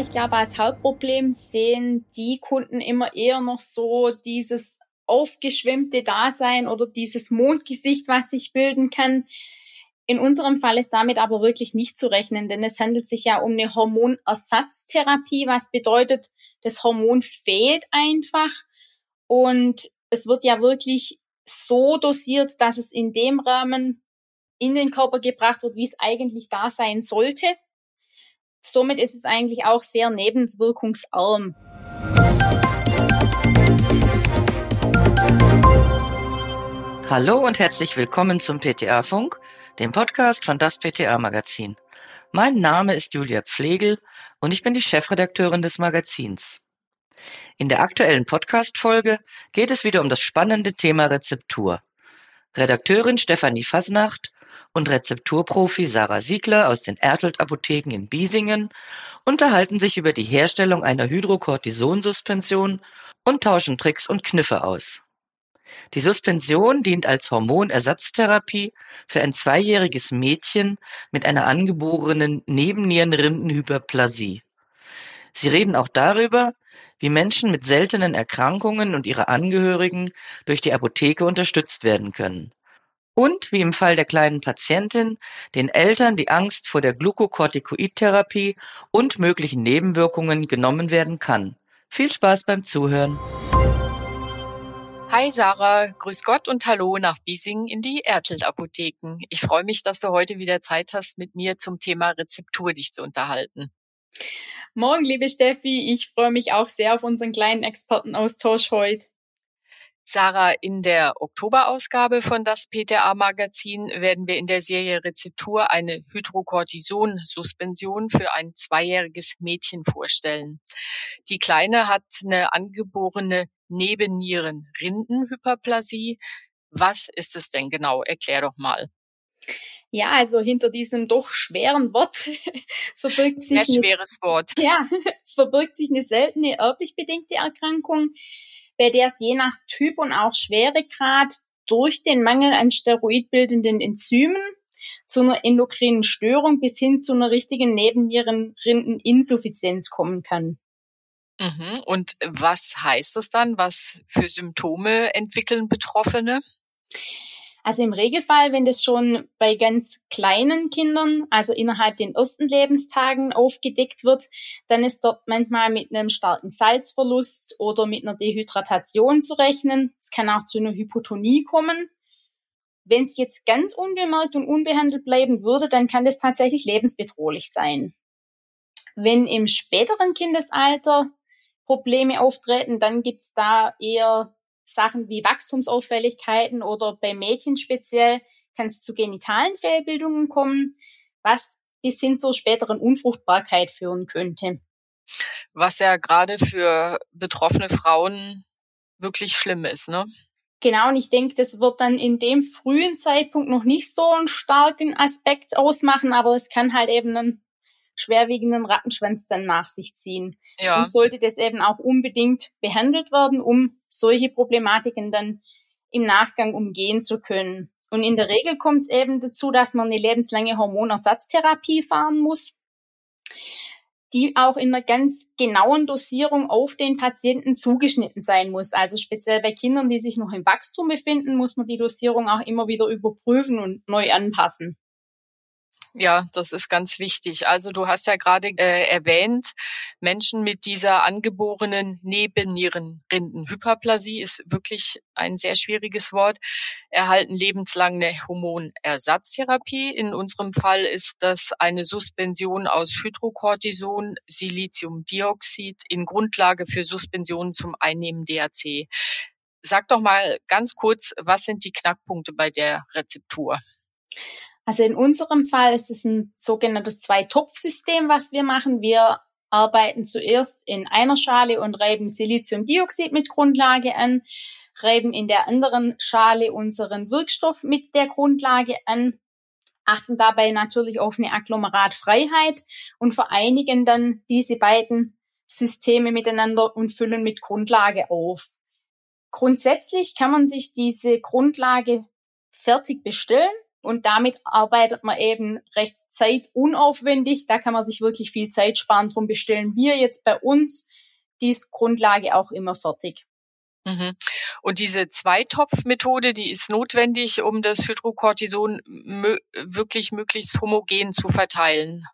Ich glaube, als Hauptproblem sehen die Kunden immer eher noch so dieses aufgeschwemmte Dasein oder dieses Mondgesicht, was sich bilden kann. In unserem Fall ist damit aber wirklich nicht zu rechnen, denn es handelt sich ja um eine Hormonersatztherapie, was bedeutet, das Hormon fehlt einfach und es wird ja wirklich so dosiert, dass es in dem Rahmen in den Körper gebracht wird, wie es eigentlich da sein sollte. Somit ist es eigentlich auch sehr nebenwirkungsarm. Hallo und herzlich willkommen zum PTA-Funk, dem Podcast von das PTA-Magazin. Mein Name ist Julia Pflegel und ich bin die Chefredakteurin des Magazins. In der aktuellen Podcast-Folge geht es wieder um das spannende Thema Rezeptur. Redakteurin Stefanie Fasnacht und Rezepturprofi Sarah Siegler aus den Ertelt Apotheken in Biesingen unterhalten sich über die Herstellung einer Hydrocortisonsuspension und tauschen Tricks und Kniffe aus. Die Suspension dient als Hormonersatztherapie für ein zweijähriges Mädchen mit einer angeborenen Nebennierenrindenhyperplasie. Sie reden auch darüber, wie Menschen mit seltenen Erkrankungen und ihre Angehörigen durch die Apotheke unterstützt werden können und wie im Fall der kleinen Patientin den Eltern die Angst vor der Glukokortikoidtherapie und möglichen Nebenwirkungen genommen werden kann. Viel Spaß beim Zuhören. Hi Sarah, grüß Gott und hallo nach Biesingen in die Ertelt Apotheken. Ich freue mich, dass du heute wieder Zeit hast, mit mir zum Thema Rezeptur dich zu unterhalten. Morgen, liebe Steffi, ich freue mich auch sehr auf unseren kleinen Expertenaustausch heute. Sarah, in der Oktoberausgabe von das PTA-Magazin werden wir in der Serie Rezeptur eine Hydrocortison-Suspension für ein zweijähriges Mädchen vorstellen. Die Kleine hat eine angeborene Nebennieren-Rindenhyperplasie. Was ist es denn genau? Erklär doch mal. Ja, also hinter diesem doch schweren Wort verbirgt sich. Ein schweres Wort. Ja, verbirgt sich eine seltene erblich bedingte Erkrankung bei der es je nach Typ und auch Schweregrad durch den Mangel an steroidbildenden Enzymen zu einer endokrinen Störung bis hin zu einer richtigen Nebennierenrindeninsuffizienz kommen kann. Mhm. Und was heißt das dann? Was für Symptome entwickeln Betroffene? Also im Regelfall, wenn das schon bei ganz kleinen Kindern, also innerhalb den ersten Lebenstagen aufgedeckt wird, dann ist dort manchmal mit einem starken Salzverlust oder mit einer Dehydratation zu rechnen. Es kann auch zu einer Hypotonie kommen. Wenn es jetzt ganz unbemerkt und unbehandelt bleiben würde, dann kann das tatsächlich lebensbedrohlich sein. Wenn im späteren Kindesalter Probleme auftreten, dann gibt's da eher Sachen wie Wachstumsauffälligkeiten oder bei Mädchen speziell kann es zu genitalen Fehlbildungen kommen, was bis hin zur späteren Unfruchtbarkeit führen könnte. Was ja gerade für betroffene Frauen wirklich schlimm ist, ne? Genau, und ich denke, das wird dann in dem frühen Zeitpunkt noch nicht so einen starken Aspekt ausmachen, aber es kann halt eben einen schwerwiegenden Rattenschwanz dann nach sich ziehen. Ja. Und sollte das eben auch unbedingt behandelt werden, um solche Problematiken dann im Nachgang umgehen zu können. Und in der Regel kommt es eben dazu, dass man eine lebenslange Hormonersatztherapie fahren muss, die auch in einer ganz genauen Dosierung auf den Patienten zugeschnitten sein muss. Also speziell bei Kindern, die sich noch im Wachstum befinden, muss man die Dosierung auch immer wieder überprüfen und neu anpassen. Ja, das ist ganz wichtig. Also du hast ja gerade äh, erwähnt, Menschen mit dieser angeborenen Nebennierenrindenhyperplasie ist wirklich ein sehr schwieriges Wort, erhalten lebenslang eine Hormonersatztherapie. In unserem Fall ist das eine Suspension aus Hydrocortison, Siliziumdioxid in Grundlage für Suspensionen zum Einnehmen DHC. Sag doch mal ganz kurz, was sind die Knackpunkte bei der Rezeptur? Also in unserem Fall ist es ein sogenanntes Zwei-Topf-System, was wir machen. Wir arbeiten zuerst in einer Schale und reiben Siliziumdioxid mit Grundlage an, reiben in der anderen Schale unseren Wirkstoff mit der Grundlage an, achten dabei natürlich auf eine Agglomeratfreiheit und vereinigen dann diese beiden Systeme miteinander und füllen mit Grundlage auf. Grundsätzlich kann man sich diese Grundlage fertig bestellen Und damit arbeitet man eben recht zeitunaufwendig. Da kann man sich wirklich viel Zeit sparen. Drum bestellen wir jetzt bei uns die Grundlage auch immer fertig. Mhm. Und diese Zweitopfmethode, die ist notwendig, um das Hydrocortison mö wirklich möglichst homogen zu verteilen.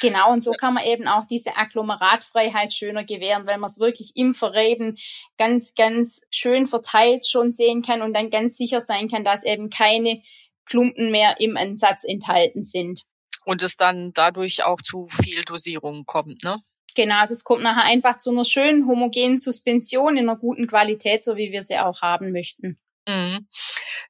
Genau, und so kann man eben auch diese Agglomeratfreiheit schöner gewähren, weil man es wirklich im Verreben ganz, ganz schön verteilt schon sehen kann und dann ganz sicher sein kann, dass eben keine Klumpen mehr im Ansatz enthalten sind. Und es dann dadurch auch zu Fehldosierungen kommt, ne? Genau, also es kommt nachher einfach zu einer schönen homogenen Suspension in einer guten Qualität, so wie wir sie auch haben möchten. Mhm.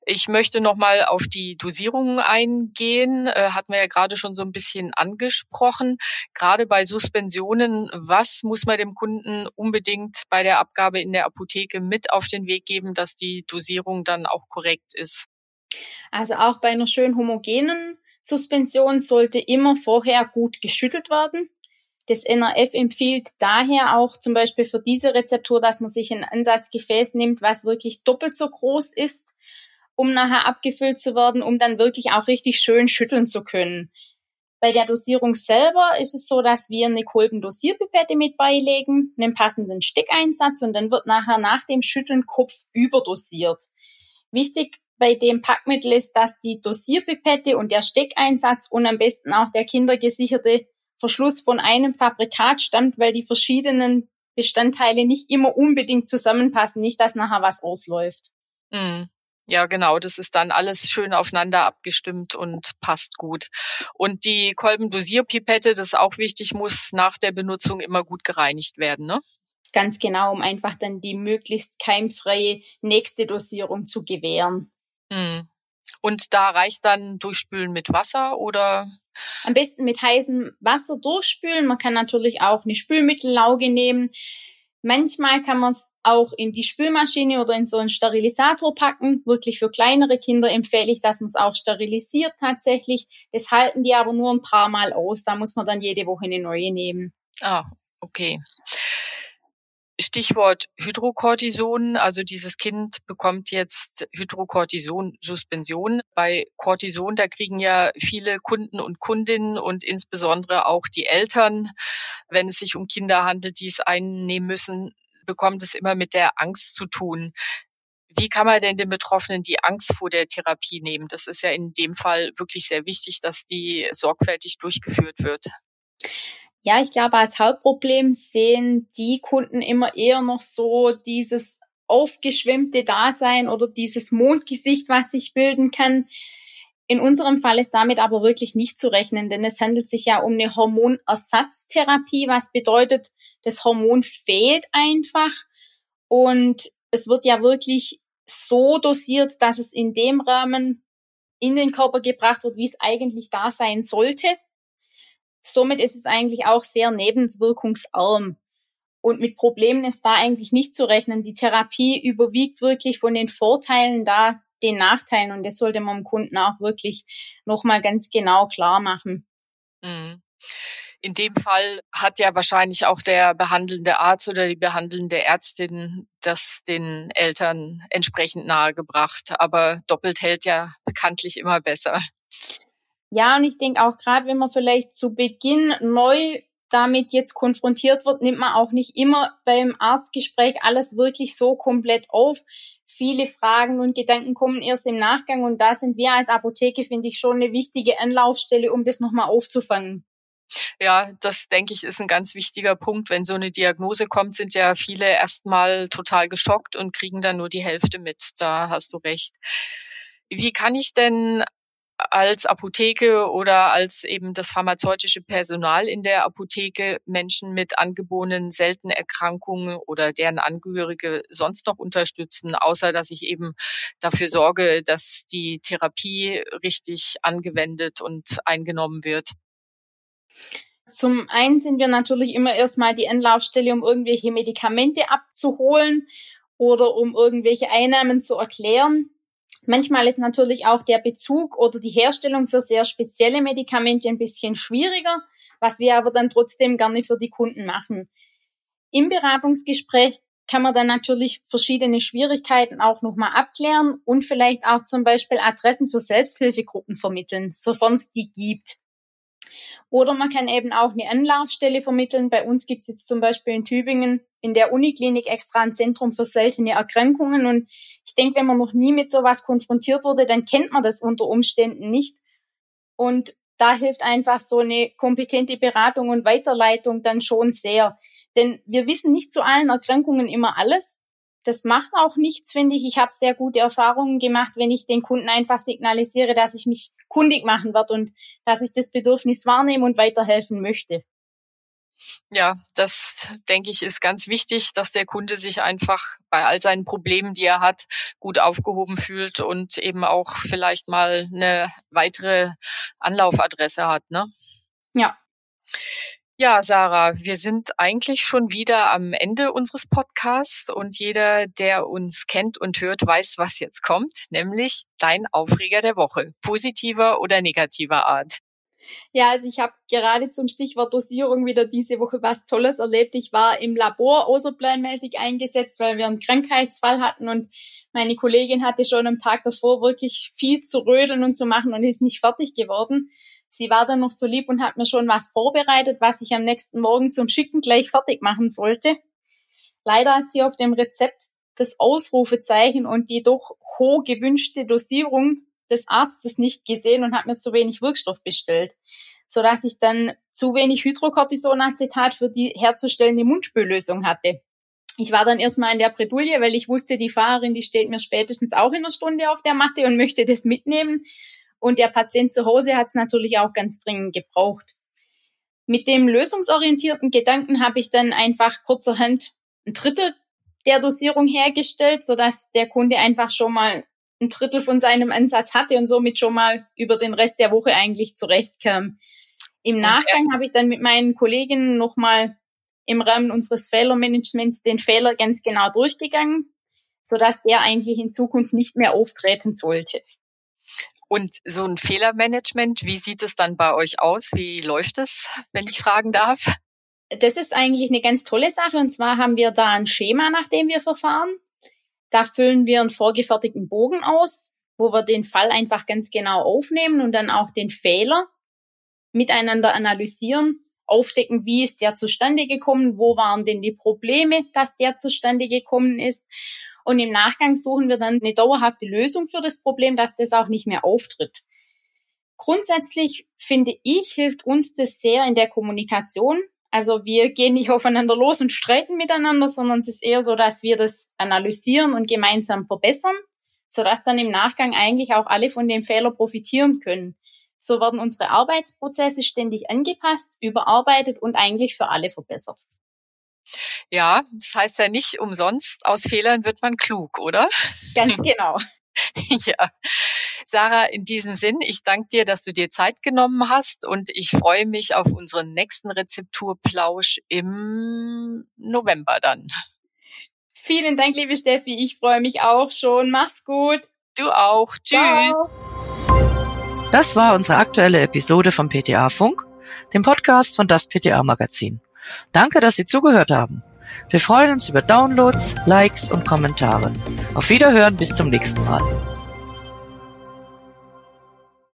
Ich möchte nochmal auf die Dosierungen eingehen. Äh, hatten wir ja gerade schon so ein bisschen angesprochen. Gerade bei Suspensionen, was muss man dem Kunden unbedingt bei der Abgabe in der Apotheke mit auf den Weg geben, dass die Dosierung dann auch korrekt ist? Also auch bei einer schön homogenen Suspension sollte immer vorher gut geschüttelt werden. Das NRF empfiehlt daher auch zum Beispiel für diese Rezeptur, dass man sich ein Ansatzgefäß nimmt, was wirklich doppelt so groß ist, um nachher abgefüllt zu werden, um dann wirklich auch richtig schön schütteln zu können. Bei der Dosierung selber ist es so, dass wir eine Kolbendosierpipette mit beilegen, einen passenden Steckeinsatz und dann wird nachher nach dem Schütteln Kopf überdosiert. Wichtig bei dem Packmittel ist, dass die Dosierpipette und der Steckeinsatz und am besten auch der kindergesicherte Verschluss von einem Fabrikat stammt, weil die verschiedenen Bestandteile nicht immer unbedingt zusammenpassen, nicht dass nachher was ausläuft. Mm. Ja, genau, das ist dann alles schön aufeinander abgestimmt und passt gut. Und die Kolbendosierpipette, das ist auch wichtig, muss nach der Benutzung immer gut gereinigt werden, ne? Ganz genau, um einfach dann die möglichst keimfreie nächste Dosierung zu gewähren. Hm. Und da reicht dann Durchspülen mit Wasser oder? Am besten mit heißem Wasser durchspülen. Man kann natürlich auch eine Spülmittellauge nehmen. Manchmal kann man es auch in die Spülmaschine oder in so einen Sterilisator packen. Wirklich für kleinere Kinder empfehle ich, dass man es auch sterilisiert tatsächlich. Das halten die aber nur ein paar Mal aus. Da muss man dann jede Woche eine neue nehmen. Ah, okay. Stichwort Hydrocortison. Also dieses Kind bekommt jetzt Hydrocortison-Suspension. Bei Cortison, da kriegen ja viele Kunden und Kundinnen und insbesondere auch die Eltern, wenn es sich um Kinder handelt, die es einnehmen müssen, bekommt es immer mit der Angst zu tun. Wie kann man denn den Betroffenen die Angst vor der Therapie nehmen? Das ist ja in dem Fall wirklich sehr wichtig, dass die sorgfältig durchgeführt wird. Ja, ich glaube, als Hauptproblem sehen die Kunden immer eher noch so dieses aufgeschwemmte Dasein oder dieses Mondgesicht, was sich bilden kann. In unserem Fall ist damit aber wirklich nicht zu rechnen, denn es handelt sich ja um eine Hormonersatztherapie, was bedeutet, das Hormon fehlt einfach und es wird ja wirklich so dosiert, dass es in dem Rahmen in den Körper gebracht wird, wie es eigentlich da sein sollte. Somit ist es eigentlich auch sehr nebenwirkungsarm. Und mit Problemen ist da eigentlich nicht zu rechnen. Die Therapie überwiegt wirklich von den Vorteilen da den Nachteilen und das sollte man dem Kunden auch wirklich nochmal ganz genau klar machen. Mhm. In dem Fall hat ja wahrscheinlich auch der behandelnde Arzt oder die behandelnde Ärztin das den Eltern entsprechend nahegebracht. Aber doppelt hält ja bekanntlich immer besser. Ja, und ich denke auch gerade, wenn man vielleicht zu Beginn neu damit jetzt konfrontiert wird, nimmt man auch nicht immer beim Arztgespräch alles wirklich so komplett auf. Viele Fragen und Gedanken kommen erst im Nachgang und da sind wir als Apotheke, finde ich, schon eine wichtige Anlaufstelle, um das nochmal aufzufangen. Ja, das denke ich ist ein ganz wichtiger Punkt. Wenn so eine Diagnose kommt, sind ja viele erstmal total geschockt und kriegen dann nur die Hälfte mit. Da hast du recht. Wie kann ich denn als Apotheke oder als eben das pharmazeutische Personal in der Apotheke Menschen mit angeborenen seltenen Erkrankungen oder deren Angehörige sonst noch unterstützen, außer dass ich eben dafür sorge, dass die Therapie richtig angewendet und eingenommen wird. Zum einen sind wir natürlich immer erstmal die Anlaufstelle, um irgendwelche Medikamente abzuholen oder um irgendwelche Einnahmen zu erklären. Manchmal ist natürlich auch der Bezug oder die Herstellung für sehr spezielle Medikamente ein bisschen schwieriger, was wir aber dann trotzdem gerne für die Kunden machen. Im Beratungsgespräch kann man dann natürlich verschiedene Schwierigkeiten auch nochmal abklären und vielleicht auch zum Beispiel Adressen für Selbsthilfegruppen vermitteln, sofern es die gibt. Oder man kann eben auch eine Anlaufstelle vermitteln. Bei uns gibt es jetzt zum Beispiel in Tübingen in der Uniklinik extra ein Zentrum für seltene Erkrankungen. Und ich denke, wenn man noch nie mit sowas konfrontiert wurde, dann kennt man das unter Umständen nicht. Und da hilft einfach so eine kompetente Beratung und Weiterleitung dann schon sehr. Denn wir wissen nicht zu allen Erkrankungen immer alles. Das macht auch nichts, finde ich. Ich habe sehr gute Erfahrungen gemacht, wenn ich den Kunden einfach signalisiere, dass ich mich kundig machen werde und dass ich das Bedürfnis wahrnehme und weiterhelfen möchte. Ja, das denke ich ist ganz wichtig, dass der Kunde sich einfach bei all seinen Problemen, die er hat, gut aufgehoben fühlt und eben auch vielleicht mal eine weitere Anlaufadresse hat, ne? Ja. Ja, Sarah, wir sind eigentlich schon wieder am Ende unseres Podcasts und jeder, der uns kennt und hört, weiß, was jetzt kommt, nämlich dein Aufreger der Woche, positiver oder negativer Art. Ja, also ich habe gerade zum Stichwort Dosierung wieder diese Woche was Tolles erlebt. Ich war im Labor außerplanmäßig eingesetzt, weil wir einen Krankheitsfall hatten und meine Kollegin hatte schon am Tag davor wirklich viel zu rödeln und zu machen und ist nicht fertig geworden. Sie war dann noch so lieb und hat mir schon was vorbereitet, was ich am nächsten Morgen zum Schicken gleich fertig machen sollte. Leider hat sie auf dem Rezept das Ausrufezeichen und die doch hoch gewünschte Dosierung des Arztes nicht gesehen und hat mir zu wenig Wirkstoff bestellt, so dass ich dann zu wenig Hydrocortisonacetat für die herzustellende Mundspüllösung hatte. Ich war dann erstmal in der Bredouille, weil ich wusste, die Fahrerin, die steht mir spätestens auch in einer Stunde auf der Matte und möchte das mitnehmen. Und der Patient zu Hause hat es natürlich auch ganz dringend gebraucht. Mit dem lösungsorientierten Gedanken habe ich dann einfach kurzerhand ein Drittel der Dosierung hergestellt, sodass der Kunde einfach schon mal ein Drittel von seinem Ansatz hatte und somit schon mal über den Rest der Woche eigentlich zurechtkam. Im Nachgang habe ich dann mit meinen Kolleginnen nochmal im Rahmen unseres Fehlermanagements den Fehler ganz genau durchgegangen, sodass der eigentlich in Zukunft nicht mehr auftreten sollte. Und so ein Fehlermanagement, wie sieht es dann bei euch aus? Wie läuft es, wenn ich fragen darf? Das ist eigentlich eine ganz tolle Sache. Und zwar haben wir da ein Schema, nach dem wir verfahren. Da füllen wir einen vorgefertigten Bogen aus, wo wir den Fall einfach ganz genau aufnehmen und dann auch den Fehler miteinander analysieren, aufdecken, wie ist der zustande gekommen, wo waren denn die Probleme, dass der zustande gekommen ist und im Nachgang suchen wir dann eine dauerhafte Lösung für das Problem, dass das auch nicht mehr auftritt. Grundsätzlich finde ich, hilft uns das sehr in der Kommunikation. Also wir gehen nicht aufeinander los und streiten miteinander, sondern es ist eher so, dass wir das analysieren und gemeinsam verbessern, sodass dann im Nachgang eigentlich auch alle von dem Fehler profitieren können. So werden unsere Arbeitsprozesse ständig angepasst, überarbeitet und eigentlich für alle verbessert. Ja, das heißt ja nicht umsonst, aus Fehlern wird man klug, oder? Ganz genau. ja. Sarah, in diesem Sinn, ich danke dir, dass du dir Zeit genommen hast und ich freue mich auf unseren nächsten Rezepturplausch im November dann. Vielen Dank, liebe Steffi. Ich freue mich auch schon. Mach's gut. Du auch. Tschüss. Ciao. Das war unsere aktuelle Episode vom PTA Funk, dem Podcast von das PTA Magazin. Danke, dass Sie zugehört haben. Wir freuen uns über Downloads, Likes und Kommentare. Auf Wiederhören bis zum nächsten Mal.